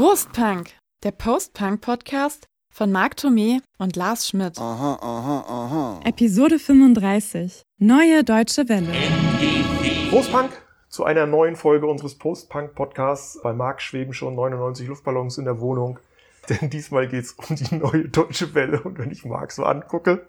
Prostpunk, der Post-Punk-Podcast von Marc Thomé und Lars Schmidt. Aha, aha, aha. Episode 35. Neue Deutsche Welle. Postpunk zu einer neuen Folge unseres Postpunk-Podcasts. Bei Marc schweben schon 99 Luftballons in der Wohnung. Denn diesmal geht's um die neue Deutsche Welle. Und wenn ich Marc so angucke,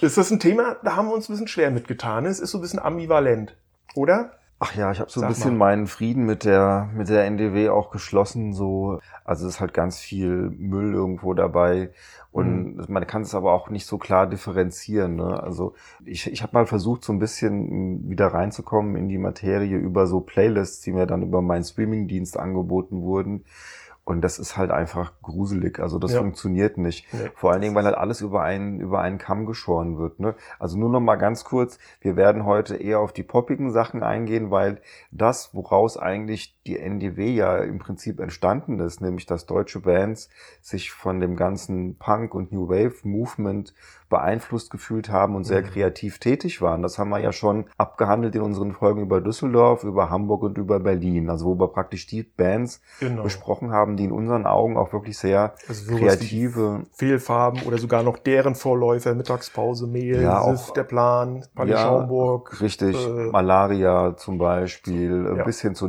ist das ein Thema, da haben wir uns ein bisschen schwer mitgetan. Es ist so ein bisschen ambivalent, oder? Ach ja, ich habe so ein Sag bisschen mal. meinen Frieden mit der mit der NDW auch geschlossen. So, also es ist halt ganz viel Müll irgendwo dabei und Mhm. man kann es aber auch nicht so klar differenzieren. Ne? Also ich, ich habe mal versucht, so ein bisschen wieder reinzukommen in die Materie über so Playlists, die mir dann über meinen Streamingdienst angeboten wurden. Und das ist halt einfach gruselig. Also das Ja. funktioniert nicht. Nee. Vor allen Dingen, weil halt alles über einen, über einen Kamm geschoren wird. Ne? Also nur noch mal ganz kurz. Wir werden heute eher auf die poppigen Sachen eingehen, weil das, woraus eigentlich die NDW ja im Prinzip entstanden ist, nämlich dass deutsche Bands sich von dem ganzen Punk und New Wave Movement beeinflusst gefühlt haben und sehr Mhm. kreativ tätig waren. Das haben wir ja schon abgehandelt in unseren Folgen über Düsseldorf, über Hamburg und über Berlin. Also wo wir praktisch die Bands Genau. besprochen haben, die in unseren Augen auch wirklich sehr Also kreative, Fehlfarben oder sogar noch deren Vorläufer, Mittagspause, Mehl, Ja, Siff, auch- der Plan, Palais Ja, Schaumburg. richtig, äh, Malaria zum Beispiel, Ja. bis hin zu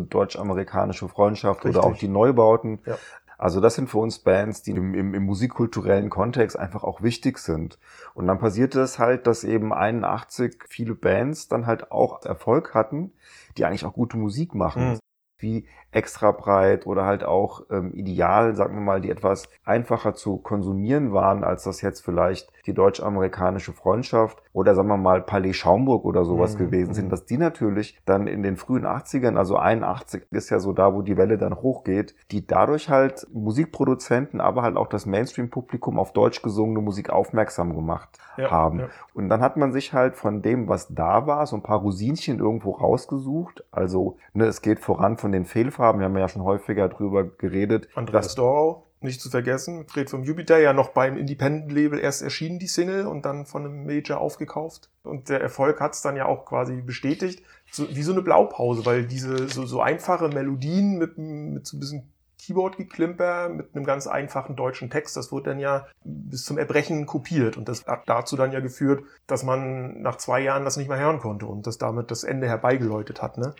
deutsch-amerikanische Freundschaft Richtig. oder auch die Neubauten. Ja. Also das sind für uns Bands, die im, im, im musikkulturellen Kontext einfach auch wichtig sind. Und dann passierte es halt, dass eben 81 viele Bands dann halt auch Erfolg hatten, die eigentlich auch gute Musik machen. Mhm. Wie extra breit oder halt auch ähm, ideal, sagen wir mal, die etwas einfacher zu konsumieren waren, als das jetzt vielleicht die deutsch-amerikanische Freundschaft oder sagen wir mal Palais Schaumburg oder sowas Mhm, gewesen mhm. sind, dass die natürlich dann in den frühen 80ern, also 81 ist ja so da, wo die Welle dann hochgeht, die dadurch halt Musikproduzenten, aber halt auch das Mainstream-Publikum auf deutsch gesungene Musik aufmerksam gemacht Ja, haben. ja. Und dann hat man sich halt von dem, was da war, so ein paar Rosinchen irgendwo rausgesucht. Also, ne, es geht voran von den Fehlfarben. Wir haben ja schon häufiger drüber geredet. Andreas Dorau, nicht zu vergessen, Fred vom Jupiter, ja noch beim Independent-Label erst erschienen, die Single, und dann von einem Major aufgekauft. Und der Erfolg hat es dann ja auch quasi bestätigt, so, wie so eine Blaupause, weil diese so, so einfache Melodien mit, mit so ein bisschen Keyboard-Geklimper, mit einem ganz einfachen deutschen Text, das wurde dann ja bis zum Erbrechen kopiert. Und das hat dazu dann ja geführt, dass man nach zwei Jahren das nicht mehr hören konnte und das damit das Ende herbeigeläutet hat. Ne?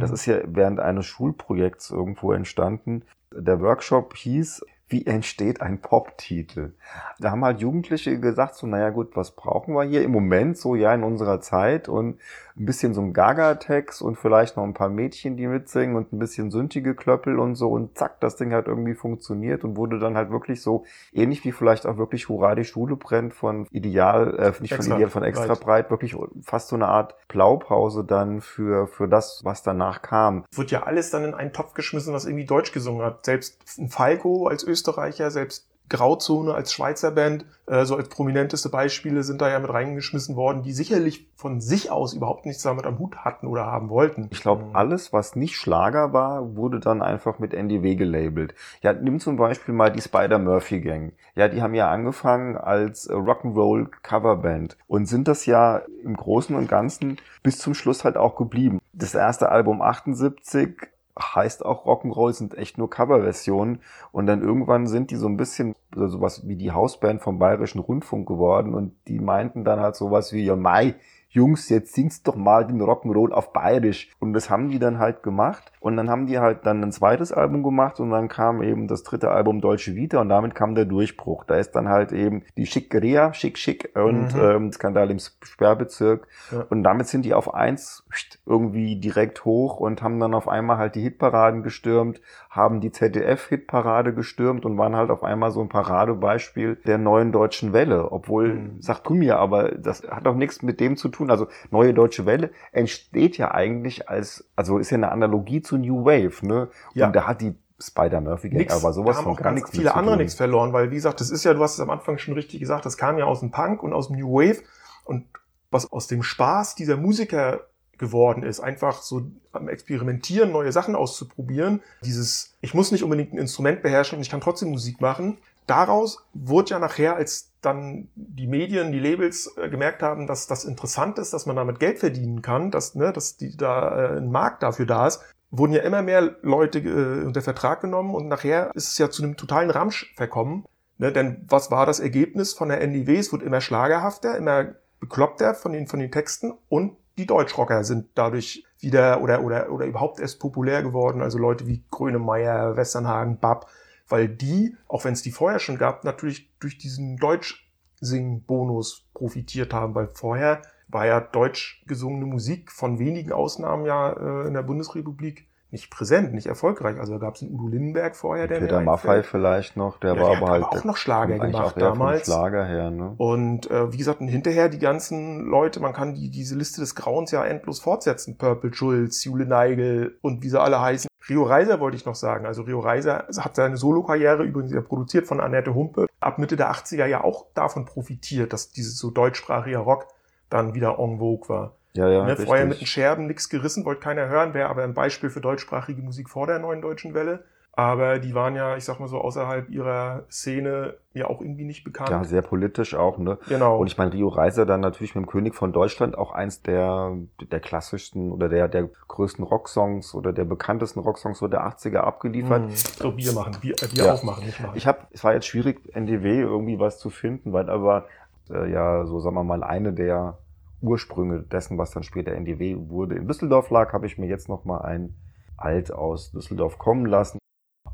Das ist ja während eines Schulprojekts irgendwo entstanden. Der Workshop hieß, wie entsteht ein Pop-Titel? Da haben halt Jugendliche gesagt, so, naja gut, was brauchen wir hier im Moment, so ja in unserer Zeit und ein bisschen so ein Gaga-Text und vielleicht noch ein paar Mädchen, die mitsingen und ein bisschen sündige Klöppel und so und zack, das Ding hat irgendwie funktioniert und wurde dann halt wirklich so ähnlich wie vielleicht auch wirklich Hurra, die Schule brennt von Ideal, äh, nicht von Extra Ideal, von extra breit. breit, wirklich fast so eine Art Blaupause dann für, für das, was danach kam. wird ja alles dann in einen Topf geschmissen, was irgendwie Deutsch gesungen hat. Selbst ein Falco als Österreicher, selbst Grauzone als Schweizer Band, äh, so als prominenteste Beispiele sind da ja mit reingeschmissen worden, die sicherlich von sich aus überhaupt nichts damit am Hut hatten oder haben wollten. Ich glaube, Mhm. alles, was nicht Schlager war, wurde dann einfach mit NDW gelabelt. Ja, nimm zum Beispiel mal die Spider-Murphy Gang. Ja, die haben ja angefangen als äh, Rock'n'Roll Coverband und sind das ja im Großen und Ganzen bis zum Schluss halt auch geblieben. Das erste Album 78 heißt auch Rock'n'Roll, sind echt nur Coverversionen. Und dann irgendwann sind die so ein bisschen so sowas wie die Hausband vom Bayerischen Rundfunk geworden. Und die meinten dann halt sowas wie, ja Mai, Jungs, jetzt singst doch mal den Rock'n'Roll auf Bayerisch. Und das haben die dann halt gemacht. Und dann haben die halt dann ein zweites Album gemacht und dann kam eben das dritte Album Deutsche Vita und damit kam der Durchbruch. Da ist dann halt eben die Schickeria, Schick Schick und Mhm. ähm, Skandal im Sperrbezirk. Ja. Und damit sind die auf eins irgendwie direkt hoch und haben dann auf einmal halt die Hitparaden gestürmt, haben die ZDF-Hitparade gestürmt und waren halt auf einmal so ein Paradebeispiel der neuen deutschen Welle. Obwohl, Mhm. sag du mir, aber das hat auch nichts mit dem zu tun. Also neue deutsche Welle entsteht ja eigentlich als, also ist ja eine Analogie zu New Wave, ne? Ja. Und da hat die Spider-Murphy Gang Nix. aber sowas da haben von auch gar nichts viele andere tun. nichts verloren, weil wie gesagt, das ist ja, du hast es am Anfang schon richtig gesagt, das kam ja aus dem Punk und aus dem New Wave und was aus dem Spaß dieser Musiker geworden ist, einfach so am Experimentieren, neue Sachen auszuprobieren, dieses, ich muss nicht unbedingt ein Instrument beherrschen und ich kann trotzdem Musik machen, daraus wurde ja nachher, als dann die Medien, die Labels äh, gemerkt haben, dass das interessant ist, dass man damit Geld verdienen kann, dass, ne, dass die, da äh, ein Markt dafür da ist, wurden ja immer mehr Leute äh, unter Vertrag genommen und nachher ist es ja zu einem totalen Ramsch verkommen. Ne, denn was war das Ergebnis von der NDW? Es wird immer schlagerhafter, immer bekloppter von den, von den Texten und die Deutschrocker sind dadurch wieder oder, oder, oder überhaupt erst populär geworden. Also Leute wie Grönemeyer, Westernhagen, Bab, weil die, auch wenn es die vorher schon gab, natürlich durch diesen Deutsch-Sing-Bonus profitiert haben, weil vorher war ja deutsch gesungene Musik von wenigen Ausnahmen ja äh, in der Bundesrepublik nicht präsent, nicht erfolgreich. Also da gab es einen Udo Lindenberg vorher, der Peter Maffei vielleicht noch, der ja, war der aber halt auch noch Schlager gemacht damals. Schlager her, ne? Und äh, wie gesagt, und hinterher die ganzen Leute, man kann die, diese Liste des Grauens ja endlos fortsetzen. Purple Schulz, Jule Neigel und wie sie alle heißen. Rio Reiser wollte ich noch sagen. Also Rio Reiser hat seine Solokarriere übrigens ja produziert von Annette Humpe. Ab Mitte der 80er ja auch davon profitiert, dass dieses so deutschsprachiger Rock dann wieder en vogue war. Ja, ja, ne, vorher mit den Scherben nichts gerissen, wollte keiner hören, wäre aber ein Beispiel für deutschsprachige Musik vor der neuen deutschen Welle. Aber die waren ja, ich sag mal so, außerhalb ihrer Szene ja auch irgendwie nicht bekannt. Ja, sehr politisch auch, ne? genau. Und ich meine, Rio Reiser dann natürlich mit dem König von Deutschland auch eins der, der klassischsten oder der, der größten Rocksongs oder der bekanntesten Rocksongs so der 80er abgeliefert. Hm, so Bier machen, Bier, äh, Bier Ja. aufmachen, nicht machen. Ich habe, es war jetzt schwierig, NDW irgendwie was zu finden, weil aber äh, ja, so sagen wir mal, eine der Ursprünge dessen, was dann später NDW wurde, in Düsseldorf lag, habe ich mir jetzt noch mal ein Alt aus Düsseldorf kommen lassen.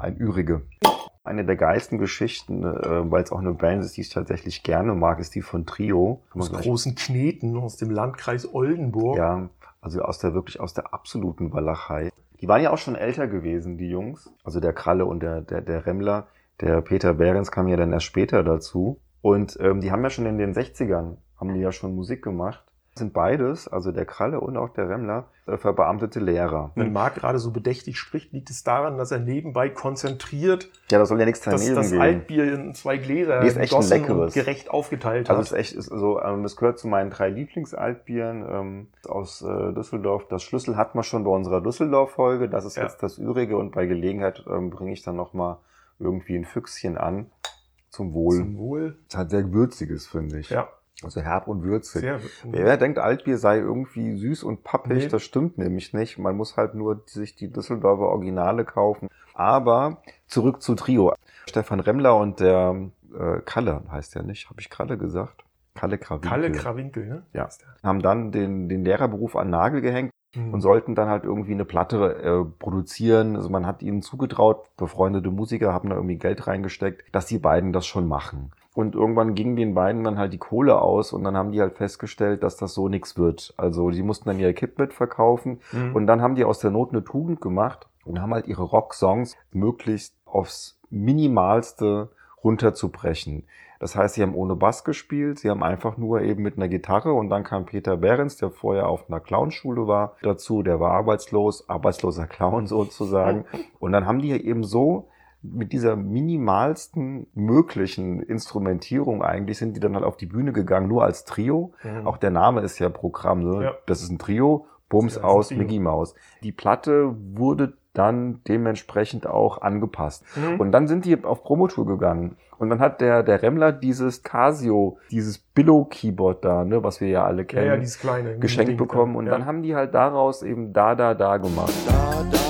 Ein Ürige. Eine der geilsten Geschichten, äh, weil es auch eine Band ist, die ich tatsächlich gerne mag, ist die von Trio. Aus großen Kneten aus dem Landkreis Oldenburg. Ja, also aus der wirklich aus der absoluten Walachei. Die waren ja auch schon älter gewesen, die Jungs. Also der Kralle und der, der, der Remmler. Der Peter Behrens kam ja dann erst später dazu. Und ähm, die haben ja schon in den 60ern, haben die ja schon Musik gemacht. Sind beides, also der Kralle und auch der Remmler, äh, verbeamtete Lehrer. Wenn Marc gerade so bedächtig spricht, liegt es daran, dass er nebenbei konzentriert Ja, da soll ja nichts das, das. Altbier in zwei Gläser Nee, ist echt ein leckeres. gerecht aufgeteilt Also hat. es ist echt, ist so, ähm, es gehört zu meinen drei Lieblingsaltbieren ähm, aus äh, Düsseldorf. Das Schlüssel hatten wir schon bei unserer Düsseldorf-Folge. Das ist Ja. jetzt das Übrige und bei Gelegenheit ähm, bringe ich dann noch mal irgendwie ein Füchschen an. Zum Wohl. Zum Wohl. Es hat sehr würziges, finde ich. Ja, Also herb und würzig. sehr. Wer denkt, Altbier sei irgendwie süß und pappig, Nee. das stimmt nämlich nicht. Man muss halt nur sich die Düsseldorfer Originale kaufen. Aber zurück zu Trio. Stefan Remmler und der äh, Kalle heißt der nicht, habe ich Kalle gesagt? Kalle Krawinkel. Kalle Krawinkel, ne? Ja. Haben dann den, den Lehrerberuf an Nagel gehängt Hm. und sollten dann halt irgendwie eine Platte äh, produzieren. Also man hat ihnen zugetraut, befreundete Musiker haben da irgendwie Geld reingesteckt, dass die beiden das schon machen. Und irgendwann ging den beiden dann halt die Kohle aus und dann haben die halt festgestellt, dass das so nichts wird. Also die mussten dann ihr Equipment verkaufen Hm. und dann haben die aus der Not eine Tugend gemacht und haben halt ihre Rocksongs möglichst aufs Minimalste runterzubrechen. Das heißt, sie haben ohne Bass gespielt, sie haben einfach nur eben mit einer Gitarre und dann kam Peter Behrens, der vorher auf einer Clownschule war, dazu, der war arbeitslos, arbeitsloser Clown sozusagen. Und dann haben die eben so mit dieser minimalsten möglichen Instrumentierung eigentlich sind die dann halt auf die Bühne gegangen, nur als Trio. Hm. Auch der Name ist ja Programm, ne? Ja. Das ist ein Trio, Bums Ja, aus. Mickey Mouse. Die Platte wurde dann dementsprechend auch angepasst. Hm. Und dann sind die auf Promotour gegangen. Und dann hat der, der Remmler dieses Casio, dieses Billow-Keyboard da, ne, was wir ja alle ja, kennen, ja, dieses kleine. geschenkt Ding bekommen. da. Und ja. dann haben die halt daraus eben da, da, da gemacht. Da, da,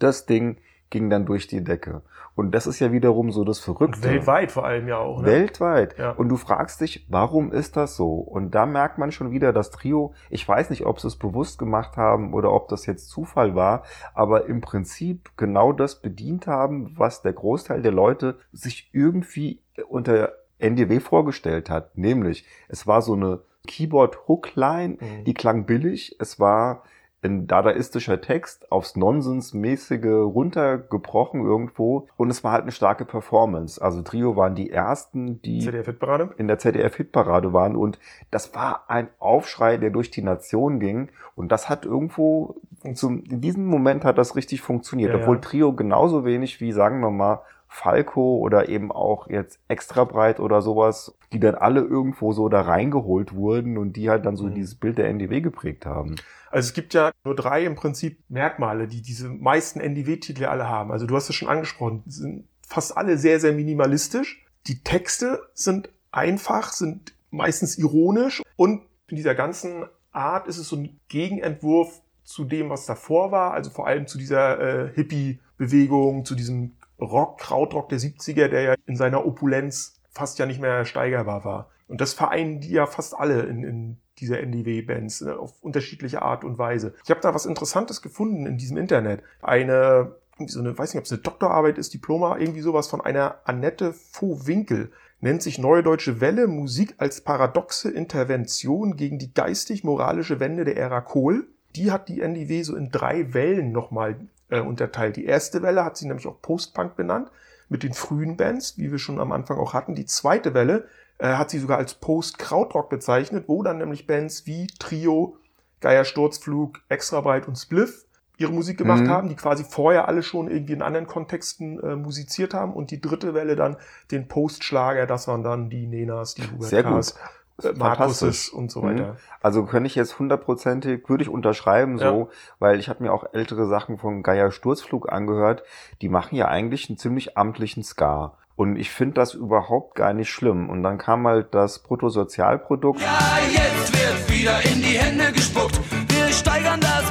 Und das Ding ging dann durch die Decke. Und das ist ja wiederum so das Verrückte. weltweit vor allem ja auch. Ne? Weltweit. Ja. Und du fragst dich, warum ist das so? Und da merkt man schon wieder, das Trio, ich weiß nicht, ob sie es bewusst gemacht haben oder ob das jetzt Zufall war, aber im Prinzip genau das bedient haben, was der Großteil der Leute sich irgendwie unter NDW vorgestellt hat. Nämlich, es war so eine Keyboard-Hookline, Mhm. die klang billig, es war ein dadaistischer Text aufs Nonsensmäßige runtergebrochen irgendwo. Und es war halt eine starke Performance. Also Trio waren die ersten, die in der ZDF-Hitparade waren. Und das war ein Aufschrei, der durch die Nation ging. Und das hat irgendwo zum, in diesem Moment hat das richtig funktioniert, Ja, obwohl ja. Trio genauso wenig wie, sagen wir mal, Falco oder eben auch jetzt extra breit oder sowas, die dann alle irgendwo so da reingeholt wurden und die halt dann so Mhm. dieses Bild der NDW geprägt haben. Also es gibt ja nur drei im Prinzip Merkmale, die diese meisten NDW-Titel alle haben. Also du hast es schon angesprochen, es sind fast alle sehr, sehr minimalistisch. Die Texte sind einfach, sind meistens ironisch und in dieser ganzen Art ist es so ein Gegenentwurf zu dem, was davor war, also vor allem zu dieser äh, Hippie-Bewegung, zu diesem Rock, Krautrock der 70er, der ja in seiner Opulenz fast ja nicht mehr steigerbar war. Und das vereinen die ja fast alle in, in dieser NDW-Bands ne, auf unterschiedliche Art und Weise. Ich habe da was Interessantes gefunden in diesem Internet. Eine, so eine, weiß nicht, ob es eine Doktorarbeit ist, Diploma, irgendwie sowas von einer Annette Voh-Winkel. Nennt sich Neue Deutsche Welle Musik als paradoxe Intervention gegen die geistig-moralische Wende der Ära Kohl. Die hat die NDW so in drei Wellen nochmal äh, unterteilt. Die erste Welle hat sie nämlich auch Post-Punk benannt, mit den frühen Bands, wie wir schon am Anfang auch hatten. Die zweite Welle äh, hat sie sogar als Post-Krautrock bezeichnet, wo dann nämlich Bands wie Trio, Geier Sturzflug, Extrabreit und Spliff ihre Musik gemacht Mhm. haben, die quasi vorher alle schon irgendwie in anderen Kontexten äh, musiziert haben. Und die dritte Welle dann den Postschlager, das waren dann die Nenas, die Hubert Äh, Markuses und so weiter. Mhm. Also könnte ich jetzt hundertprozentig, würde ich unterschreiben so, Ja. weil ich habe mir auch ältere Sachen von Geier Sturzflug angehört, die machen ja eigentlich einen ziemlich amtlichen Ska. Und ich finde das überhaupt gar nicht schlimm. Und dann kam halt das Bruttosozialprodukt. Ja, jetzt wird wieder in die Hände gespuckt.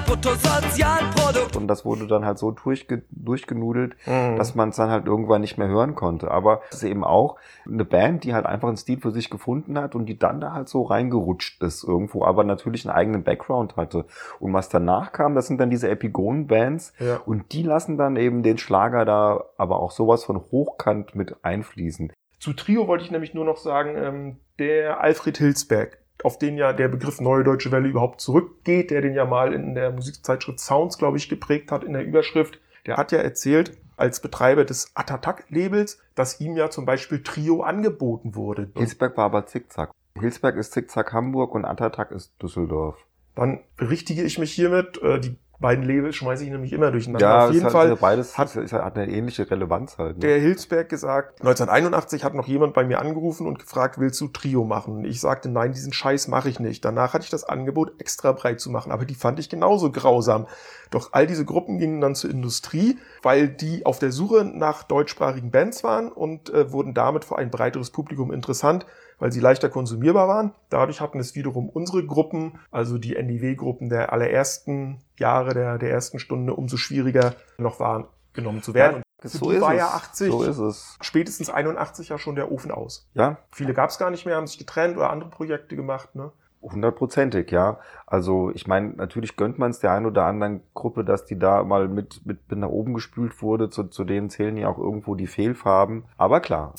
Bruttosozialprodukt. Und das wurde dann halt so durchge durchgenudelt, Mhm. dass man es dann halt irgendwann nicht mehr hören konnte. Aber es ist eben auch eine Band, die halt einfach einen Stil für sich gefunden hat und die dann da halt so reingerutscht ist irgendwo, aber natürlich einen eigenen Background hatte. Und was danach kam, das sind dann diese Epigonen-Bands Ja. und die lassen dann eben den Schlager da aber auch sowas von hochkant mit einfließen. Zu Trio wollte ich nämlich nur noch sagen, ähm, der Alfred Hilsberg, auf den ja der Begriff Neue Deutsche Welle überhaupt zurückgeht, der den ja mal in der Musikzeitschrift Sounds, glaube ich, geprägt hat in der Überschrift, der hat ja erzählt, als Betreiber des Atatak-Labels, dass ihm ja zum Beispiel Trio angeboten wurde. Hilsberg war aber Zickzack. Hilsberg ist Zickzack Hamburg und Atatak ist Düsseldorf. Dann berichtige ich mich hiermit, äh, die beiden Labels schmeiße ich nämlich immer durcheinander. Ja, Auf jeden es Fall hat, beides hat- hat, ist, hat eine ähnliche Relevanz halt. Ne? der Hilsberg gesagt, 1981 hat noch jemand bei mir angerufen und gefragt, willst du Trio machen? Ich sagte, nein, diesen Scheiß mache ich nicht. Danach hatte ich das Angebot, extra breit zu machen, aber die fand ich genauso grausam. Doch all diese Gruppen gingen dann zur Industrie, weil die auf der Suche nach deutschsprachigen Bands waren und äh, wurden damit für ein breiteres Publikum interessant, weil sie leichter konsumierbar waren. Dadurch hatten es wiederum unsere Gruppen, also die NDW-Gruppen der allerersten Jahre, der, der ersten Stunde, umso schwieriger noch wahrgenommen zu werden. Für die war ja 80, So ist es. spätestens 81 ja schon der Ofen aus. Ja, Viele gab es gar nicht mehr, haben sich getrennt oder andere Projekte gemacht. Ne? hundertprozentig, ja. Also ich meine, natürlich gönnt man es der einen oder anderen Gruppe, dass die da mal mit, mit, mit nach oben gespült wurde. Zu, zu denen zählen ja auch irgendwo die Fehlfarben. Aber klar.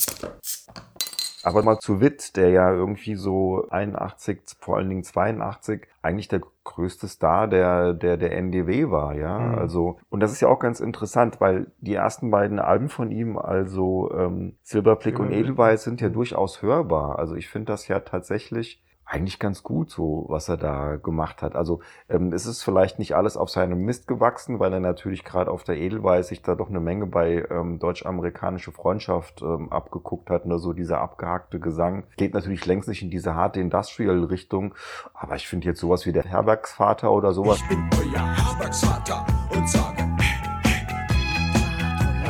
Aber mal zu Witt, der ja irgendwie so 81, vor allen Dingen 82, eigentlich der größte Star der, der, der NDW war, ja. Mhm. Also, und das ist ja auch ganz interessant, weil die ersten beiden Alben von ihm, also ähm, Silberblick und Silberblick. Edelweiß, sind ja durchaus hörbar. Also ich finde das ja tatsächlich eigentlich ganz gut, so was er da gemacht hat. Also ähm, es ist vielleicht nicht alles auf seinem Mist gewachsen, weil er natürlich gerade auf der Edelweiß sich da doch eine Menge bei ähm, deutsch-amerikanische Freundschaft ähm, abgeguckt hat. Nur so dieser abgehackte Gesang geht natürlich längst nicht in diese harte Industrial-Richtung. Aber ich finde jetzt sowas wie der Herbergsvater oder sowas Ich bin euer Herbergsvater und sage,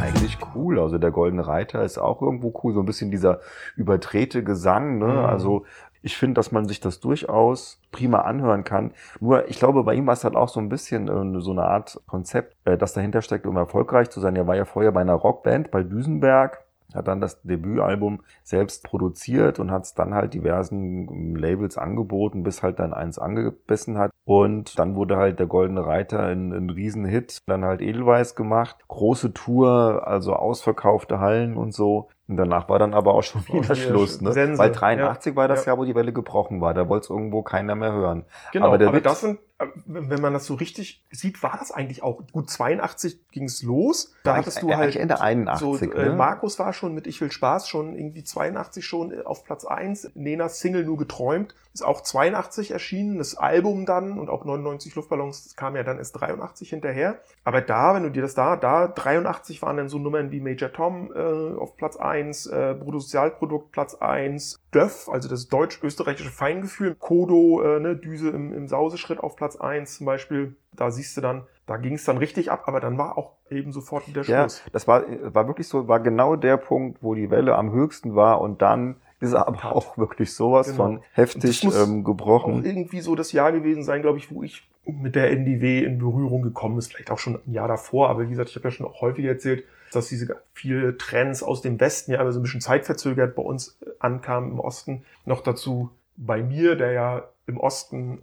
eigentlich cool. Also der Goldene Reiter ist auch irgendwo cool. So ein bisschen dieser überdrehte Gesang. Ne? Mhm. Also ich finde, dass man sich das durchaus prima anhören kann. Nur, ich glaube, bei ihm war es halt auch so ein bisschen äh, so eine Art Konzept, äh, das dahinter steckt, um erfolgreich zu sein. Er war ja vorher bei einer Rockband, bei Düsenberg, hat dann das Debütalbum selbst produziert und hat es dann halt diversen ähm, Labels angeboten, bis halt dann eins angebissen hat. Und dann wurde halt der Goldene Reiter ein, ein Riesenhit, dann halt Edelweiß gemacht, große Tour, also ausverkaufte Hallen und so. Und danach war dann aber auch schon wieder Schluss, ne? Sense, Weil 83 war das ja. Jahr, wo die Welle gebrochen war. Da wollte es irgendwo keiner mehr hören. Genau, Aber aber, das sind, wenn man das so richtig sieht, war das eigentlich auch gut 82 ging es los. Da hattest du halt Ende 81, so, äh, ne? Markus war schon mit Ich will Spaß schon irgendwie 82 schon äh, auf Platz 1. Nenas Single Nur geträumt ist auch 82 erschienen. Das Album dann und auch 99 Luftballons kam ja dann erst 83 hinterher. Aber da, wenn du dir das da, da 83 waren dann so Nummern wie Major Tom äh, auf Platz 1, äh, Bruttosozialprodukt Platz 1, Döff, also das deutsch-österreichische Feingefühl, Kodo, äh, ne, Düse im, im Sauseschritt auf Platz Platz 1 zum Beispiel, da siehst du dann, da ging es dann richtig ab, aber dann war auch eben sofort wieder Ja, Schluss. das war, war wirklich so, war genau der Punkt, wo die Welle am höchsten war und dann ist er aber auch wirklich sowas Genau. von heftig das muss ähm, Auch gebrochen. irgendwie so das Jahr gewesen sein, glaube ich, wo ich mit der NDW in Berührung gekommen ist. Vielleicht auch schon ein Jahr davor, aber wie gesagt, ich habe ja schon auch häufig erzählt, dass diese viele Trends aus dem Westen ja immer so ein bisschen zeitverzögert bei uns äh, ankamen im Osten. Noch dazu bei mir, der ja im Osten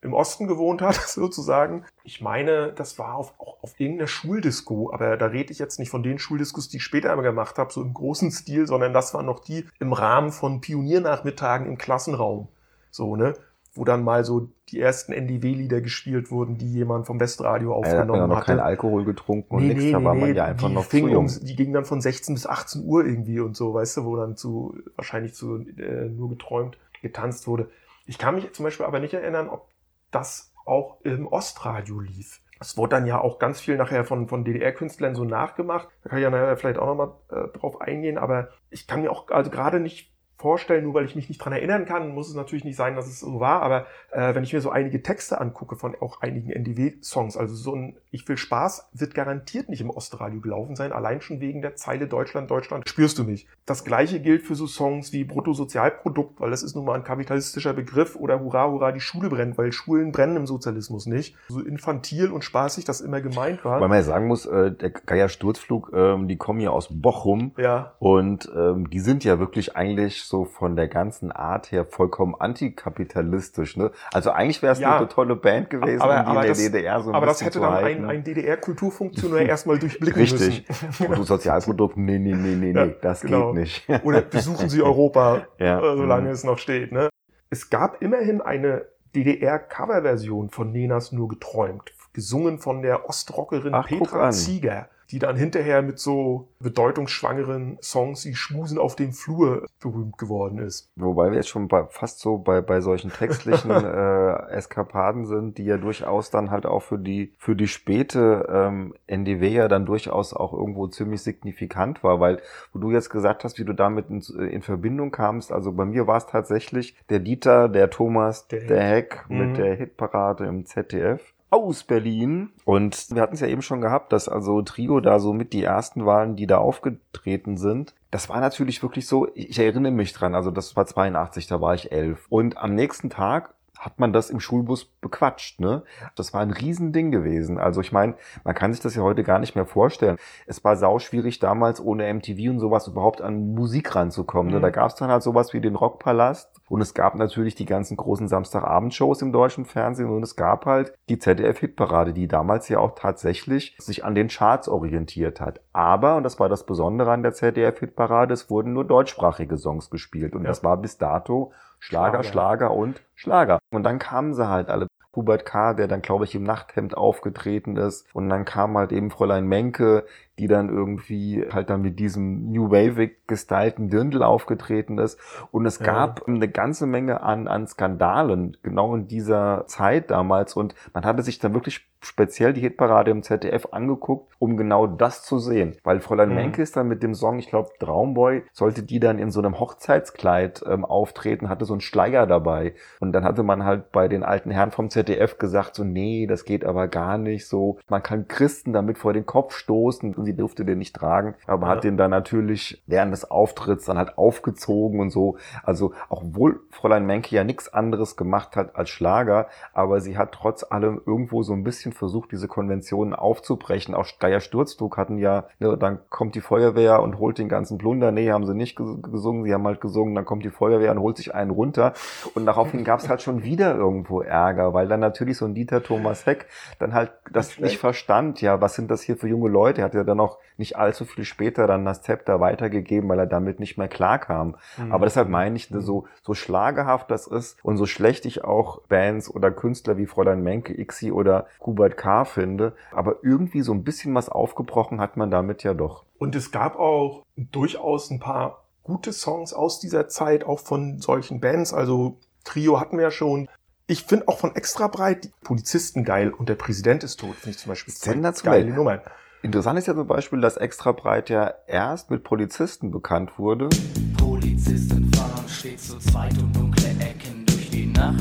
im Osten gewohnt hat, sozusagen. Ich meine, das war auf, auch auf irgendeiner Schuldisco, aber da rede ich jetzt nicht von den Schuldiscos, die ich später einmal gemacht habe, so im großen Stil, sondern das waren noch die im Rahmen von Pioniernachmittagen im Klassenraum. So, ne? Wo dann mal so die ersten NDW-Lieder gespielt wurden, die jemand vom Westradio Er hat ja aufgenommen noch hatte. keinen Alkohol getrunken und nichts, da war man ja einfach die noch zu jung. Um, die gingen dann von 16 bis 18 Uhr irgendwie und so, weißt du, wo dann zu, wahrscheinlich zu äh, nur geträumt, getanzt wurde. Ich kann mich zum Beispiel aber nicht erinnern, ob das auch im Ostradio lief. Es wurde dann ja auch ganz viel nachher von, von DDR-Künstlern so nachgemacht. Da kann ich ja vielleicht auch nochmal äh, drauf eingehen, aber ich kann mir auch also gerade nicht vorstellen, nur weil ich mich nicht dran erinnern kann, muss es natürlich nicht sein, dass es so war, aber äh, wenn ich mir so einige Texte angucke von auch einigen NDW-Songs, also so ein Ich will Spaß wird garantiert nicht im Ostradio gelaufen sein, allein schon wegen der Zeile Deutschland, Deutschland, spürst du mich. Das gleiche gilt für so Songs wie Bruttosozialprodukt, weil das ist nun mal ein kapitalistischer Begriff oder Hurra, Hurra, die Schule brennt, weil Schulen brennen im Sozialismus nicht. So infantil und spaßig das immer gemeint war. Weil man ja sagen muss, äh, der Geier Sturzflug, ähm, die kommen ja aus Bochum ja, und ähm, die sind ja wirklich eigentlich so von der ganzen Art her vollkommen antikapitalistisch. Ne? Also eigentlich wäre es Ja. eine tolle Band gewesen, Aber- die aber in der das- DDR so ein aber das hätte dann ein, ein DDR-Kulturfunktionär erstmal durchblicken Richtig. müssen. Bruttosozialprodukt, nee, nee, nee, nee, Ja, nee, das genau. geht nicht. Oder besuchen Sie Europa, Ja. äh, solange Mhm. es noch steht. Ne? Es gab immerhin eine DDR-Coverversion von Nenas Nur geträumt, gesungen von der Ostrockerin Ach, Petra. Zieger, die dann hinterher mit so bedeutungsschwangeren Songs wie Schmusen auf dem Flur berühmt geworden ist. Wobei wir jetzt schon bei, fast so bei, bei solchen textlichen äh, Eskapaden sind, die ja durchaus dann halt auch für die für die späte ähm, NDW ja dann durchaus auch irgendwo ziemlich signifikant war, weil wo du jetzt gesagt hast, wie du damit in, in Verbindung kamst, also bei mir war es tatsächlich der Dieter, der Thomas, Der der, Heck Mhm. mit der Hitparade im ZDF aus Berlin. Und wir hatten es ja eben schon gehabt, dass also Trio da so mit die ersten waren, die da aufgetreten sind. Das war natürlich wirklich so, ich erinnere mich dran, also das war 82, da war ich elf. Und am nächsten Tag hat man das im Schulbus bequatscht, ne? Das war ein Riesending gewesen. Also ich meine, man kann sich das ja heute gar nicht mehr vorstellen. Es war sauschwierig damals ohne MTV und sowas überhaupt an Musik ranzukommen. Ne? Mhm. Da gab es dann halt sowas wie den Rockpalast und es gab natürlich die ganzen großen Samstagabendshows im deutschen Fernsehen und es gab halt die ZDF-Hitparade, die damals ja auch tatsächlich sich an den Charts orientiert hat. Aber, und das war das Besondere an der ZDF-Hitparade, es wurden nur deutschsprachige Songs gespielt und Ja. das war bis dato Schlager, Schlager. Schlager und Schlager. Und dann kamen sie halt alle. Hubert K., der dann, glaube ich, im Nachthemd aufgetreten ist. Und dann kam halt eben Fräulein Menke, die dann irgendwie halt dann mit diesem New Wave gestylten Dirndl aufgetreten ist. Und es Ja. gab eine ganze Menge an, an Skandalen, genau in dieser Zeit damals. Und man hatte sich dann wirklich speziell die Hitparade im ZDF angeguckt, um genau das zu sehen. Weil Fräulein Mhm. Menke ist dann mit dem Song, ich glaube, Traumboy, sollte die dann in so einem Hochzeitskleid ähm, auftreten, hatte so einen Schleier dabei. Und dann hatte man halt bei den alten Herren vom ZDF gesagt, so, nee, das geht aber gar nicht so. Man kann Christen damit vor den Kopf stoßen und sie durfte den nicht tragen, aber Ja. hat den dann natürlich während des Auftritts dann halt aufgezogen und so. Also, auch wohl Fräulein Menke ja nichts anderes gemacht hat als Schlager, aber sie hat trotz allem irgendwo so ein bisschen versucht, diese Konventionen aufzubrechen. Auch Geier Sturzflug hatten ja, ne, dann kommt die Feuerwehr und holt den ganzen Plunder. Nee, haben sie nicht ges- gesungen, sie haben halt gesungen, dann kommt die Feuerwehr und holt sich einen runter. Und daraufhin gab es halt schon wieder irgendwo Ärger, weil dann natürlich so ein Dieter Thomas Heck dann halt das Nicht verstand, ja, was sind das hier für junge Leute? Er hat ja dann auch nicht allzu viel später dann das Zepter weitergegeben, weil er damit nicht mehr klarkam. Mhm. Aber deshalb meine ich, ne, so, so schlagerhaft das ist und so schlecht ich auch Bands oder Künstler wie Fräulein Menke, Ixi oder Hubert K. finde, aber irgendwie so ein bisschen was aufgebrochen hat man damit ja doch. Und es gab auch durchaus ein paar gute Songs aus dieser Zeit, auch von solchen Bands. Also Trio hatten wir ja schon. Ich finde auch von Extra Breit die Polizisten geil und der Präsident ist tot, finde ich zum Beispiel. Sensationell. Geile Nummern. Interessant ist ja zum Beispiel, dass Extra Breit ja erst mit Polizisten bekannt wurde. Polizisten fahren stets zu zweit um dunkle Ecken durch die Nacht.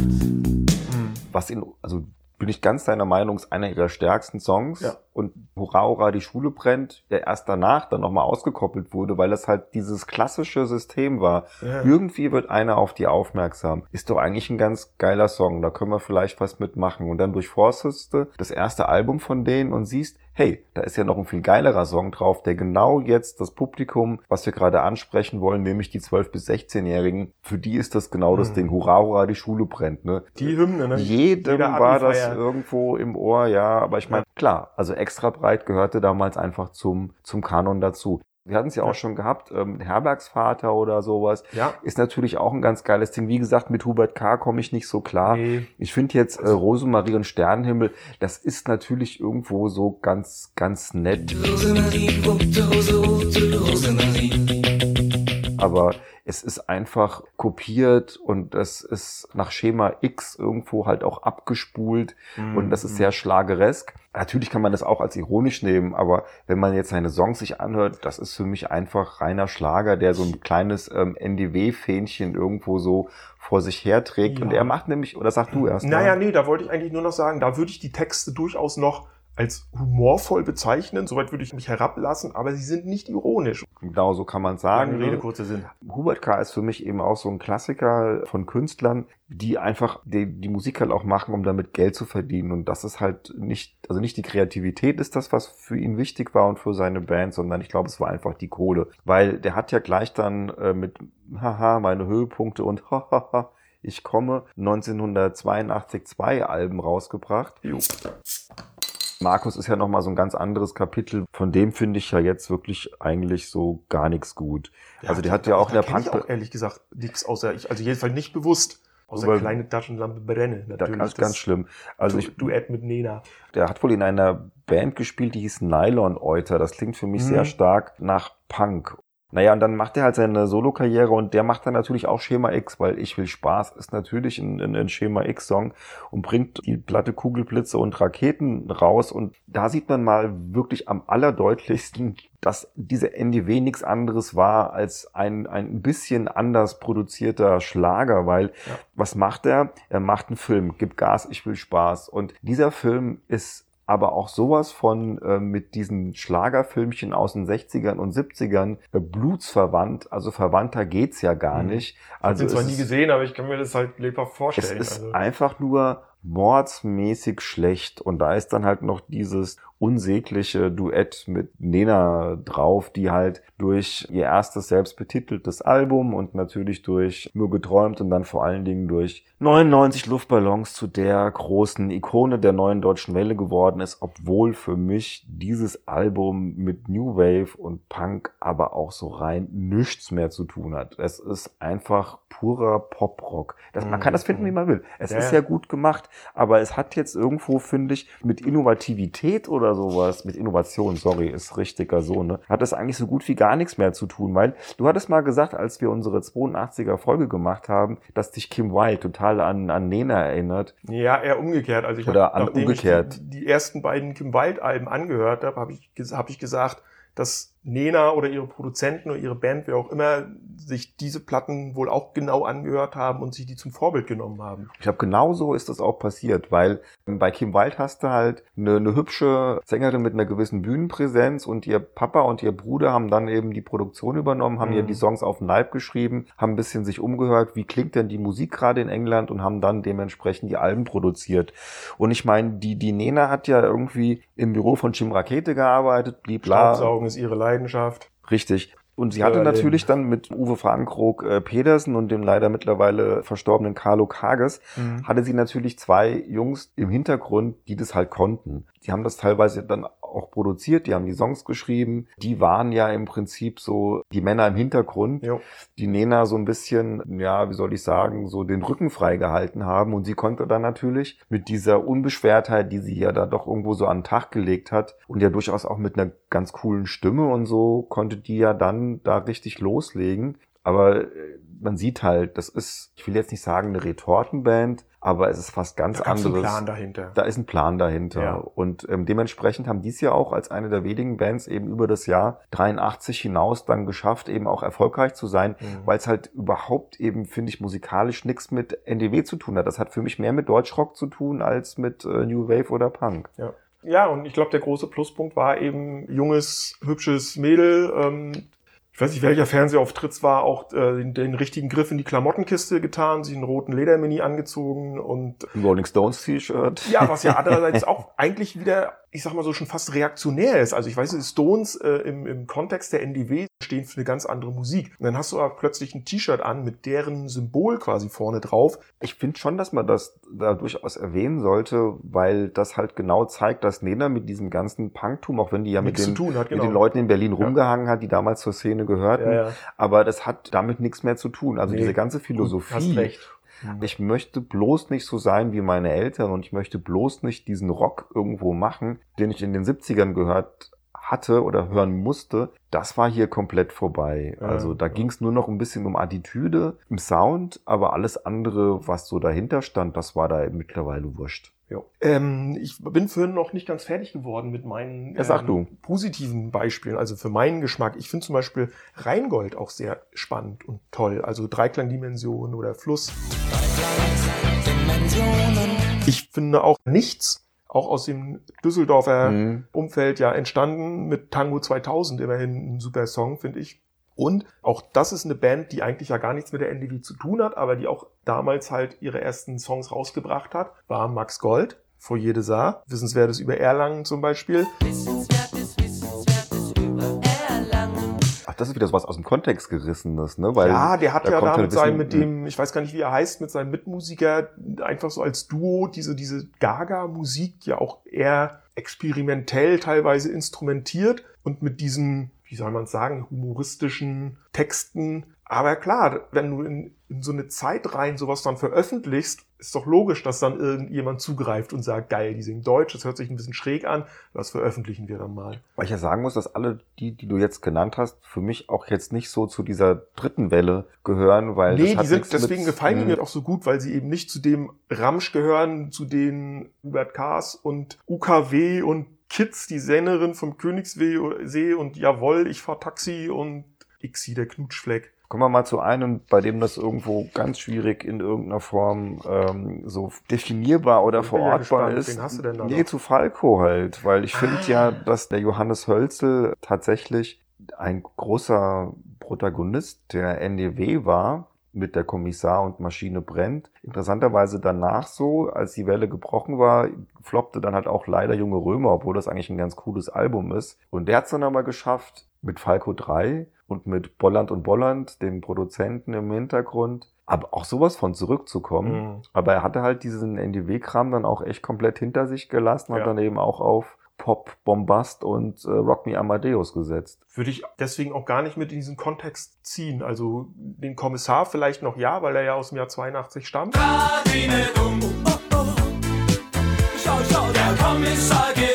was in, also bin ich ganz deiner Meinung, ist einer ihrer stärksten Songs. Ja. Und Hurra, Hurra, die Schule brennt, der erst danach dann nochmal ausgekoppelt wurde, weil das halt dieses klassische System war. Ja. Irgendwie wird einer auf die aufmerksam. Ist doch eigentlich ein ganz geiler Song, da können wir vielleicht was mitmachen. Und dann durchforstest du das erste Album von denen und siehst, hey, da ist ja noch ein viel geilerer Song drauf, der genau jetzt das Publikum, was wir gerade ansprechen wollen, nämlich die 12- bis 16-Jährigen, für die ist das genau das Mhm. Ding. Hurra, hurra, die Schule brennt, ne? Die Hymne, ne? Jedem Jeder war das irgendwo im Ohr, ja, aber ich meine, klar, also extra breit gehörte damals einfach zum, zum Kanon dazu. Wir hatten es ja auch Ja. schon gehabt, ähm, Herbergsvater oder sowas. Ja. Ist natürlich auch ein ganz geiles Ding. Wie gesagt, mit Hubert K. komme ich nicht so klar. Nee. Ich finde jetzt äh, Rosemarie und Sternenhimmel, das ist natürlich irgendwo so ganz, ganz nett. Rosemarie, Rose, rote Rosemarie. aber es ist einfach kopiert und es ist nach Schema X irgendwo halt auch abgespult und das ist Mhm. sehr schlageresk. Natürlich kann man das auch als ironisch nehmen, aber wenn man jetzt seine Songs sich anhört, das ist für mich einfach reiner Schlager, der so ein kleines ähm, NDW-Fähnchen irgendwo so vor sich herträgt. Ja. Und er macht nämlich, oder sag du erst Naja, mal. nee, da wollte ich eigentlich nur noch sagen, da würde ich die Texte durchaus noch als humorvoll bezeichnen. Soweit würde ich mich herablassen, aber sie sind nicht ironisch. Genau so kann man sagen. Lange Rede, ne? kurzer Sinn. Hubert K. ist für mich eben auch so ein Klassiker von Künstlern, die einfach die, die Musik halt auch machen, um damit Geld zu verdienen. Und das ist halt nicht, also nicht die Kreativität ist das, was für ihn wichtig war und für seine Band, sondern ich glaube, es war einfach die Kohle. Weil der hat ja gleich dann äh, mit Haha, meine Höhepunkte und Hahaha, ich komme 1982 zwei Alben rausgebracht. Jo. Markus ist ja nochmal so ein ganz anderes Kapitel. Von dem finde ich ja jetzt wirklich eigentlich so gar nichts gut. also der hat ja auch in der kenn ich Punk... auch ehrlich gesagt nichts außer ich, also jedenfalls nicht bewusst. Außer Aber- kleine Taschenlampe brenne. Natürlich. ganz, das ganz schlimm. Also ich, Duett mit Nena. der hat wohl in einer Band gespielt, die hieß Nylon Euter. Das klingt für mich Mhm. sehr stark nach Punk. Naja, und dann macht er halt seine Solokarriere und der macht dann natürlich auch Schema X, weil Ich will Spaß ist natürlich ein, ein, ein Schema X-Song und bringt die Platte Kugelblitze und Raketen raus. Und da sieht man mal wirklich am allerdeutlichsten, dass diese NDW nichts anderes war als ein, ein bisschen anders produzierter Schlager, weil Ja. was macht er? Er macht einen Film, gibt Gas, ich will Spaß. Und dieser Film ist aber auch sowas von äh, mit diesen Schlagerfilmchen aus den 60ern und 70ern äh, blutsverwandt, also verwandter geht's ja gar Mhm. nicht. Also ich bin zwar es nie gesehen, aber ich kann mir das halt lebhaft es vorstellen. ist also. einfach nur mordsmäßig schlecht. Und da ist dann halt noch dieses unsägliche Duett mit Nena drauf, die halt durch ihr erstes selbst betiteltes Album und natürlich durch Nur geträumt und dann vor allen Dingen durch 99 Luftballons zu der großen Ikone der neuen deutschen Welle geworden ist, obwohl für mich dieses Album mit New Wave und Punk aber auch so rein nichts mehr zu tun hat. Es ist einfach purer Poprock. Das, man kann das finden, wie man will. Es Ja, ist ja. ja gut gemacht, aber es hat jetzt irgendwo, finde ich, mit Innovativität oder sowas, mit Innovation, sorry, ist richtiger so, ne, hat das eigentlich so gut wie gar nichts mehr zu tun, weil du hattest mal gesagt, als wir unsere 82er Folge gemacht haben, dass dich Kim Wilde total an, an Nena erinnert. Ja, eher umgekehrt. Also ich Oder hab, an- umgekehrt. ich die, die ersten beiden Kim Wilde Alben angehört habe, habe ich, hab ich gesagt, dass Nena oder ihre Produzenten oder ihre Band, wer auch immer, sich diese Platten wohl auch genau angehört haben und sich die zum Vorbild genommen haben. Ich glaube, genau so ist das auch passiert, weil bei Kim Wilde hast du halt eine, eine hübsche Sängerin mit einer gewissen Bühnenpräsenz und ihr Papa und ihr Bruder haben dann eben die Produktion übernommen, haben Mhm. ihr die Songs auf den Leib geschrieben, haben ein bisschen sich umgehört, wie klingt denn die Musik gerade in England und haben dann dementsprechend die Alben produziert. Und ich meine, die, die Nena hat ja irgendwie im Büro von Jim Rakete gearbeitet, blieb bla. Staubsaugen ist ihre Leidenschaft. Richtig. Und sie hatte natürlich dann mit Uwe Frankrock äh, Pedersen und dem leider mittlerweile verstorbenen Carlo Kages, hatte sie natürlich zwei Jungs im Hintergrund, die das halt konnten. Die haben das teilweise dann auch produziert, die haben die Songs geschrieben. Die waren ja im Prinzip so die Männer im Hintergrund, Jo. die Nena so ein bisschen, ja, wie soll ich sagen, so den Rücken frei gehalten haben. Und sie konnte dann natürlich mit dieser Unbeschwertheit, die sie ja da doch irgendwo so an den Tag gelegt hat und ja durchaus auch mit einer ganz coolen Stimme und so, konnte die ja dann da richtig loslegen. Aber äh, man sieht halt, das ist, ich will jetzt nicht sagen eine Retortenband, aber es ist fast ganz Da anderes. einen Plan dahinter. Da ist ein Plan dahinter. Ja. Und ähm, dementsprechend haben dies ja auch als eine der wenigen Bands eben über das Jahr 83 hinaus dann geschafft, eben auch erfolgreich zu sein, Mhm. weil es halt überhaupt eben, finde ich, musikalisch nichts mit NDW zu tun hat. Das hat für mich mehr mit Deutschrock zu tun als mit äh, New Wave oder Punk. Ja, und ich glaube, der große Pluspunkt war eben junges, hübsches Mädel. Ähm, ich weiß nicht, welcher Fernsehauftritt es war, auch äh, den, den richtigen Griff in die Klamottenkiste getan, sich einen roten Ledermini angezogen und Ein Rolling Stones T-Shirt. ja, was ja andererseits auch eigentlich wieder, ich sag mal so, schon fast reaktionär ist. Also ich weiß, die Stones äh, im, im Kontext der NDW stehen für eine ganz andere Musik. Und dann hast du aber plötzlich ein T-Shirt an mit deren Symbol quasi vorne drauf. Ich finde schon, dass man das da durchaus erwähnen sollte, weil das halt genau zeigt, dass Nena mit diesem ganzen Punktum, auch wenn die ja mit den, hat, genau. mit den Leuten in Berlin rumgehangen hat, die damals zur Szene gehörten, Ja, ja. aber das hat damit nichts mehr zu tun. Also Nee. diese ganze Hast Philosophie. Recht. Ich möchte bloß nicht so sein wie meine Eltern und ich möchte bloß nicht diesen Rock irgendwo machen, den ich in den 70ern gehört hatte oder hören musste. Das war hier komplett vorbei. Also da ging es nur noch ein bisschen um Attitüde im Sound, aber alles andere, was so dahinter stand, das war da mittlerweile wurscht. Ja. Ähm, ich bin vorhin noch nicht ganz fertig geworden mit meinen ähm, positiven Beispielen, also für meinen Geschmack. Ich finde zum Beispiel Rheingold auch sehr spannend und toll. Also Dreiklangdimension oder Fluss. Ich finde auch nichts, auch aus dem Düsseldorfer Mhm. Umfeld ja entstanden mit Tango 2000, immerhin ein super Song, finde ich. Und auch das ist eine Band, die eigentlich ja gar nichts mit der NDW zu tun hat, aber die auch damals halt ihre ersten Songs rausgebracht hat, war Max Gold, Foyer des Arts, Wissenswertes über Erlangen zum Beispiel. Ach, das ist wieder so was aus dem Kontext gerissenes, ne? Weil ja, der hat da ja da mit ein seinem, mit dem, ich weiß gar nicht, wie er heißt, mit seinem Mitmusiker einfach so als Duo diese, diese Gaga-Musik ja auch eher experimentell teilweise instrumentiert und mit diesen, wie soll man sagen, humoristischen Texten. Aber klar, wenn du in, in so eine Zeit rein sowas dann veröffentlichst, ist doch logisch, dass dann irgendjemand zugreift und sagt, geil, die singen Deutsch, das hört sich ein bisschen schräg an, das veröffentlichen wir dann mal. Weil ich ja sagen muss, dass alle die, die du jetzt genannt hast, für mich auch jetzt nicht so zu dieser dritten Welle gehören, weil Nee, die sind, deswegen gefallen die Mhm. mir auch so gut, weil sie eben nicht zu dem Ramsch gehören, zu den Hubert Kaas und UKW und Kids, die Sängerin vom Königssee und Jawohl, ich fahr Taxi und Ixi, der Knutschfleck. Kommen wir mal zu einem, bei dem das irgendwo ganz schwierig in irgendeiner Form ähm, so definierbar oder ja verortbar gespannt. ist. Wen hast du denn da nee, noch? zu Falco halt, weil ich finde Ah. ja, dass der Johannes Hölzel tatsächlich ein großer Protagonist der NDW war mit der Kommissar und Maschine brennt. Interessanterweise danach so, als die Welle gebrochen war, floppte dann halt auch leider Junge Römer, obwohl das eigentlich ein ganz cooles Album ist. Und der hat es dann aber geschafft, mit Falco 3 und mit Bolland und Bolland, dem Produzenten im Hintergrund, aber auch sowas von zurückzukommen. Mhm. Aber er hatte halt diesen NDW-Kram dann auch echt komplett hinter sich gelassen und Ja. dann eben auch auf Pop, Bombast und äh, Rock Me Amadeus gesetzt. Würde ich deswegen auch gar nicht mit in diesen Kontext ziehen. Also den Kommissar vielleicht noch ja, weil er ja aus dem Jahr 82 stammt. Kabine dumm. Schau, schau, der Kommissar geht.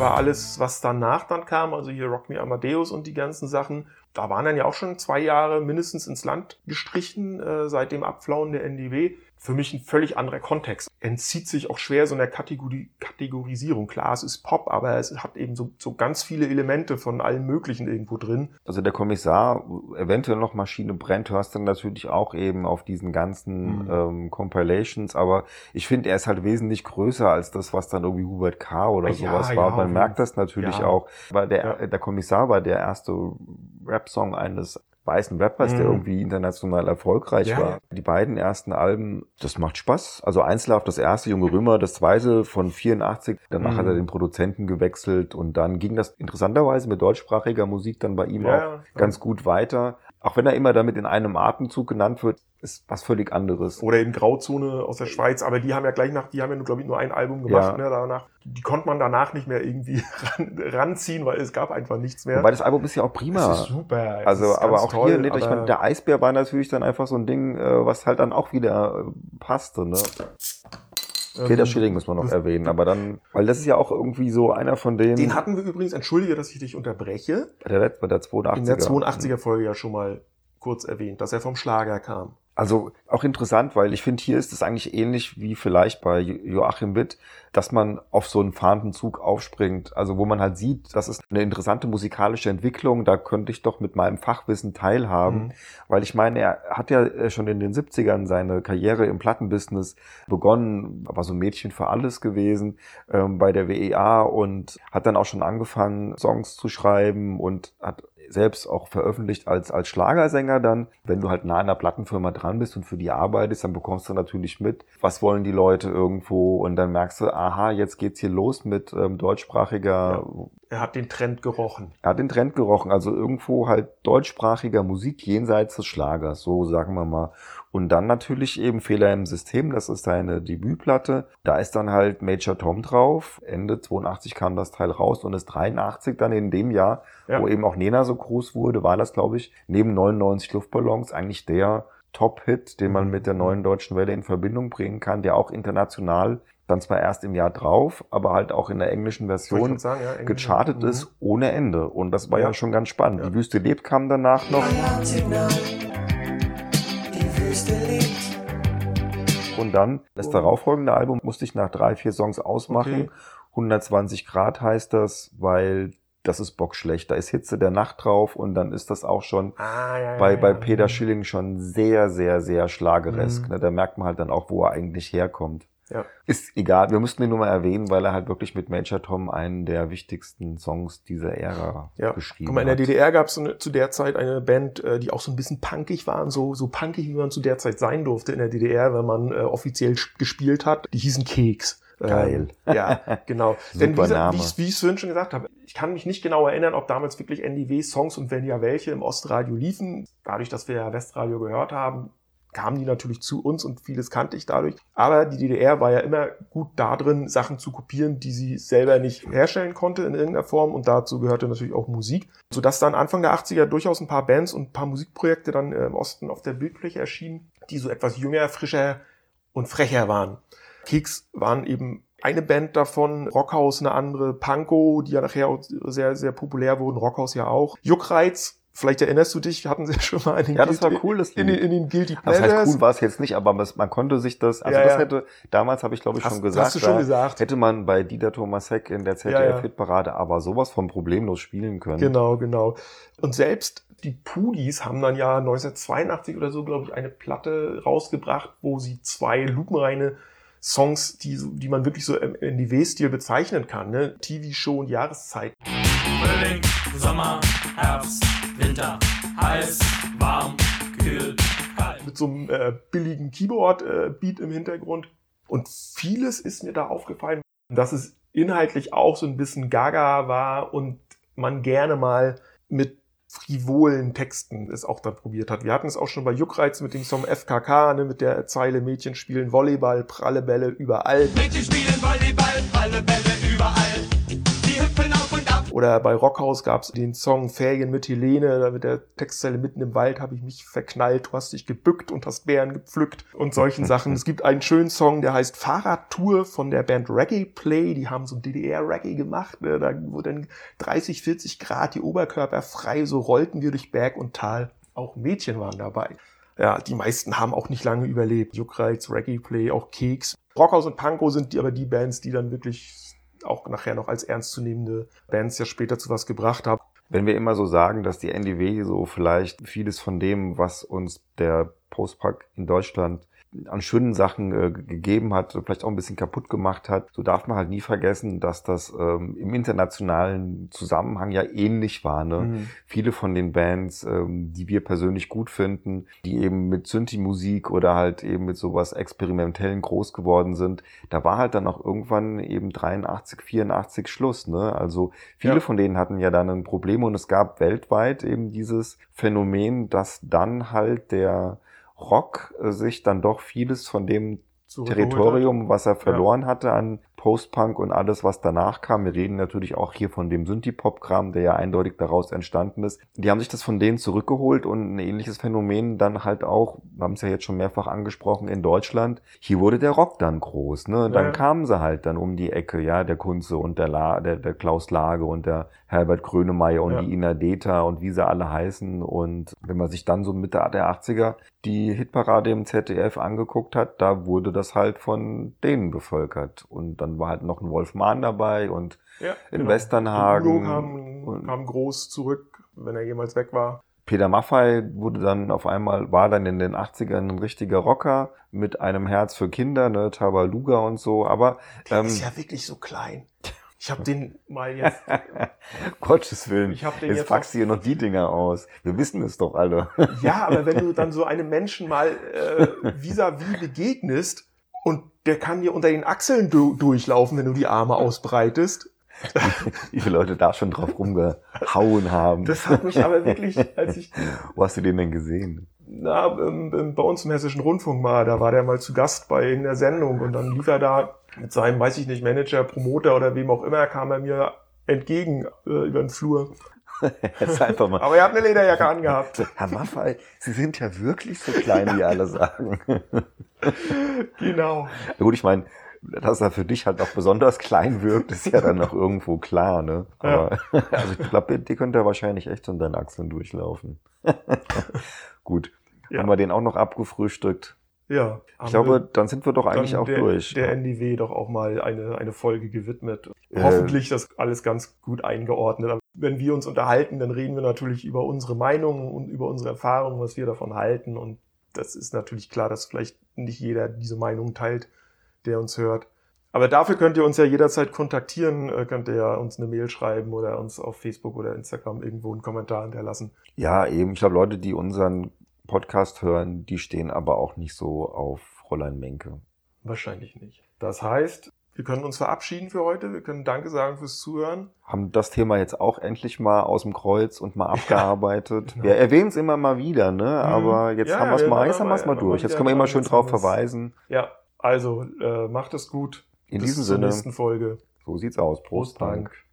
Aber alles, was danach dann kam, also hier Rock Me Amadeus und die ganzen Sachen, da waren dann ja auch schon zwei Jahre mindestens ins Land gestrichen äh, seit dem Abflauen der NDW. Für mich ein völlig anderer Kontext. Entzieht sich auch schwer so einer Kategori Kategorisierung. Klar, es ist Pop, aber es hat eben so, so ganz viele Elemente von allen möglichen irgendwo drin. Also der Kommissar, eventuell noch Maschine brennt, hörst dann natürlich auch eben auf diesen ganzen Mhm. ähm, Compilations, aber ich finde, er ist halt wesentlich größer als das, was dann irgendwie Hubert K. oder Ah, ja, sowas ja, war. auf Man merkt das natürlich auch. Weil der, der Kommissar war der erste Rap-Song eines weißen Rappers, der Mhm. irgendwie international erfolgreich Ja, war. ja. Die beiden ersten Alben, das macht Spaß. Also Einzelhaft das erste, Junge Römer, das zweite von 84. Danach Mhm. hat er den Produzenten gewechselt und dann ging das interessanterweise mit deutschsprachiger Musik dann bei ihm Ja, auch ganz gut weiter. Auch wenn er immer damit in einem Atemzug genannt wird, ist was völlig anderes. Oder eben Grauzone aus der Schweiz, aber die haben ja gleich nach, die haben ja, glaube ich, nur ein Album gemacht, Ja. ne, danach. Die konnte man danach nicht mehr irgendwie ran, ranziehen, weil es gab einfach nichts mehr. Wobei das Album ist ja auch prima. Das ist super. es Also, ist aber auch toll, hier, nicht, ich meine, der Eisbär war natürlich dann einfach so ein Ding, äh, was halt dann auch wieder äh, passte, ne? Peter ähm, Schilling muss man noch erwähnen, aber dann, weil das ist ja auch irgendwie so einer von denen, Den hatten wir übrigens, entschuldige, dass ich dich unterbreche, bei der, bei der 82er. in der 82er Folge ja schon mal kurz erwähnt, dass er vom Schlager kam. Also auch interessant, weil ich finde, hier ist es eigentlich ähnlich wie vielleicht bei Jo- Joachim Witt, dass man auf so einen fahrenden Zug aufspringt. Also wo man halt sieht, das ist eine interessante musikalische Entwicklung, da könnte ich doch mit meinem Fachwissen teilhaben. Mhm. Weil ich meine, er hat ja äh, schon in den 70ern seine Karriere im Plattenbusiness begonnen, war so ein Mädchen für alles gewesen ähm, bei der WEA und hat dann auch schon angefangen, Songs zu schreiben und hat selbst auch veröffentlicht als, als Schlagersänger dann. Wenn du halt nah an der Plattenfirma dran bist und für die arbeitest, dann bekommst du natürlich mit, was wollen die Leute irgendwo und dann merkst du, aha, jetzt geht's hier los mit ähm, deutschsprachiger Er hat den Trend gerochen. er hat den Trend gerochen, also irgendwo halt deutschsprachiger Musik jenseits des Schlagers, so sagen wir mal. Und dann natürlich eben Fehler im System, das ist seine Debütplatte. Da ist dann halt Major Tom drauf. Ende 82 kam das Teil raus und ist 83 dann in dem Jahr, Ja. wo eben auch Nena so groß wurde, war das, glaube ich, neben 99 Luftballons eigentlich der Top-Hit, den man mit der neuen deutschen Welle in Verbindung bringen kann, der auch international dann zwar erst im Jahr drauf, aber halt auch in der englischen Version sagen, ja, Englisch. gechartet Mhm. ist ohne Ende. Und das war ja, Ja. schon ganz spannend. Ja. Die Wüste lebt kam danach noch. Und dann, das Oh. darauffolgende Album musste ich nach drei, vier Songs ausmachen. Okay. 120 Grad heißt das, weil das ist bockschlecht. Da ist Hitze der Nacht drauf und dann ist das auch schon Ah, ja, bei, ja, bei ja. Peter Schilling schon sehr, sehr, sehr schlageresk. Mhm. Ne? Da merkt man halt dann auch, wo er eigentlich herkommt. Ja. Ist egal, wir mussten ihn nur mal erwähnen, weil er halt wirklich mit Major Tom einen der wichtigsten Songs dieser Ära Ja. geschrieben Guck mal, in der. DDR gab es so eine- zu der Zeit eine Band, äh, die auch so ein bisschen punkig waren, so, so punkig, wie man zu der Zeit sein durfte in der DDR, wenn man äh, offiziell gespielt hat. Die hießen Keks. Geil. Ähm, ja, genau. Denn wie, Name. wie, ich- wie ich es vorhin schon gesagt habe, ich kann mich nicht genau erinnern, ob damals wirklich NDW-Songs und wenn ja welche im Ostradio liefen. Dadurch, dass wir ja Westradio gehört haben, kamen die natürlich zu uns und vieles kannte ich dadurch. Aber die DDR war ja immer gut da drin, Sachen zu kopieren, die sie selber nicht herstellen konnte in irgendeiner Form. Und dazu gehörte natürlich auch Musik. Sodass dann Anfang der 80er durchaus ein paar Bands und ein paar Musikprojekte dann äh, im Osten auf der Bildfläche erschienen, die so etwas jünger, frischer und frecher waren. Keks waren eben eine Band davon, Rockhaus eine andere, Panko, die ja nachher auch sehr, sehr populär wurden, Rockhaus ja auch. Juckreiz, vielleicht erinnerst du dich, hatten sie schon mal in den, Ja, das war Guilty- cool, das in, den, in den Guilty Das Pleasures. heißt, cool war es jetzt nicht, aber man konnte sich das, also Ja, das ja. hätte, damals habe ich glaube ich Hast- schon gesagt, hast du schon da gesagt. hätte man bei Dieter Thomas Heck in der Ja, ja. ZDF-Hitparade aber sowas von problemlos spielen können. Genau, genau. Und selbst die Pudis haben dann ja 1982 oder so, glaube ich, eine Platte rausgebracht, wo sie zwei lupenreine Songs, die, die man wirklich so im NDW-Stil bezeichnen kann, ne? TV-Show und Jahreszeit. Frühling, Sommer, Herbst, Winter, heiß, warm, kühl, kalt. mit so einem äh, billigen Keyboard-Beat im Hintergrund. Und vieles ist mir da aufgefallen, dass es inhaltlich auch so ein bisschen gaga war und man gerne mal mit frivolen Texten es auch dann probiert hat. Wir hatten es auch schon bei Juckreiz mit dem Song FKK, ne, mit der Zeile Mädchen spielen Volleyball, pralle Bälle überall. Mädchen spielen Volleyball, alle Bälle Oder bei Rockhaus gab es den Song Ferien mit Helene, da mit der Textzeile mitten im Wald habe ich mich verknallt, du hast dich gebückt und hast Bären gepflückt und solchen Sachen. Es gibt einen schönen Song, der heißt Fahrradtour von der Band Reggae Play, die haben so DDR-Reggae gemacht, ne? da wo dann 30, 40 Grad die Oberkörper frei, so rollten wir durch Berg und Tal. Auch Mädchen waren dabei. Ja, die meisten haben auch nicht lange überlebt. Juckreiz, Reggae Play, auch Keks. Rockhaus und Panko sind die, aber die Bands, die dann wirklich auch nachher noch als ernstzunehmende Bands ja später zu was gebracht haben. Wenn wir immer so sagen, dass die NDW so vielleicht vieles von dem, was uns der Postpack in Deutschland an schönen Sachen äh, ge- gegeben hat, vielleicht auch ein bisschen kaputt gemacht hat, so darf man halt nie vergessen, dass das ähm, im internationalen Zusammenhang ja ähnlich war. Ne? Mhm. Viele von den Bands, ähm, die wir persönlich gut finden, die eben mit Synthi-Musik oder halt eben mit sowas Experimentellen groß geworden sind, da war halt dann auch irgendwann eben 83, 84 Schluss. Ne? Also viele Ja. von denen hatten ja dann ein Problem und es gab weltweit eben dieses Phänomen, dass dann halt der Rock äh, sich dann doch vieles von dem Territorium, was er verloren hatte an Post-Punk und alles, was danach kam. Wir reden natürlich auch hier von dem Synthie-Pop-Kram, der ja eindeutig daraus entstanden ist. Die haben sich das von denen zurückgeholt und ein ähnliches Phänomen dann halt auch, wir haben es ja jetzt schon mehrfach angesprochen, in Deutschland. Hier wurde der Rock dann groß, ne? Dann Ja. kamen sie halt dann um die Ecke, ja, der Kunze und der, La, der, der Klaus Lage und der Herbert Grönemeyer und Ja. die Ina Deta und wie sie alle heißen. Und wenn man sich dann so Mitte der 80er die Hitparade im ZDF angeguckt hat, da wurde das halt von denen bevölkert. Und dann war halt noch ein Wolf Mahn dabei und Ja, in genau. Westernhagen kam, und- kam groß zurück, wenn er jemals weg war. Peter Maffay wurde dann auf einmal, war dann in den 80ern ein richtiger Rocker mit einem Herz für Kinder, ne, Tabaluga und so, aber Der ähm, ist ja wirklich so klein. Ich habe den mal jetzt. Gottes Willen, Ich hab den jetzt jetzt packst du hier noch die Dinger aus. Wir wissen es doch alle. Ja, aber wenn du dann so einem Menschen mal äh, vis-à-vis begegnest und der kann dir unter den Achseln du durchlaufen, wenn du die Arme ausbreitest. Wie viele Leute da schon drauf rumgehauen haben. Das hat mich aber wirklich, als ich Wo hast du den denn gesehen? na, ähm, bei uns im Hessischen Rundfunk mal, da war der mal zu Gast bei irgendeiner Sendung und dann lief er da mit seinem, weiß ich nicht, Manager, Promoter oder wem auch immer, kam er mir entgegen äh, über den Flur. Jetzt einfach mal. Aber er hat eine Lederjacke angehabt. Herr Maffay, Sie sind ja wirklich so klein, wie alle sagen. Genau. Ja, gut, ich meine, dass er für dich halt auch besonders klein wirkt, ist ja dann noch irgendwo klar, ne? Aber also ich glaube, die könnte er wahrscheinlich echt in deinen Achseln durchlaufen. gut. Ja. Haben wir den auch noch abgefrühstückt? Ja. Ich glaube, dann sind wir doch eigentlich auch der, durch. Der NDW doch auch mal eine, eine Folge gewidmet. Äh. Hoffentlich das alles ganz gut eingeordnet. Aber wenn wir uns unterhalten, dann reden wir natürlich über unsere Meinungen und über unsere Erfahrungen, was wir davon halten. Und das ist natürlich klar, dass vielleicht nicht jeder diese Meinung teilt, der uns hört. Aber dafür könnt ihr uns ja jederzeit kontaktieren, äh, könnt ihr ja uns eine Mail schreiben oder uns auf Facebook oder Instagram irgendwo einen Kommentar hinterlassen. Ja, eben. Ich glaube, Leute, die unseren Podcast hören, die stehen aber auch nicht so auf Fräulein Menke. Wahrscheinlich nicht. Das heißt, wir können uns verabschieden für heute. Wir können Danke sagen fürs Zuhören. Haben das Thema jetzt auch endlich mal aus dem Kreuz und mal abgearbeitet. genau. Wir erwähnen es immer mal wieder, ne? Aber jetzt Ja, haben wir es wir- mal, jetzt haben wir es mal durch. Jetzt können wir immer schön drauf verweisen. Ja, also äh, macht es gut. In Bis diesem zur Sinne, nächsten Folge. so sieht's aus. Prost, Dank. Dank.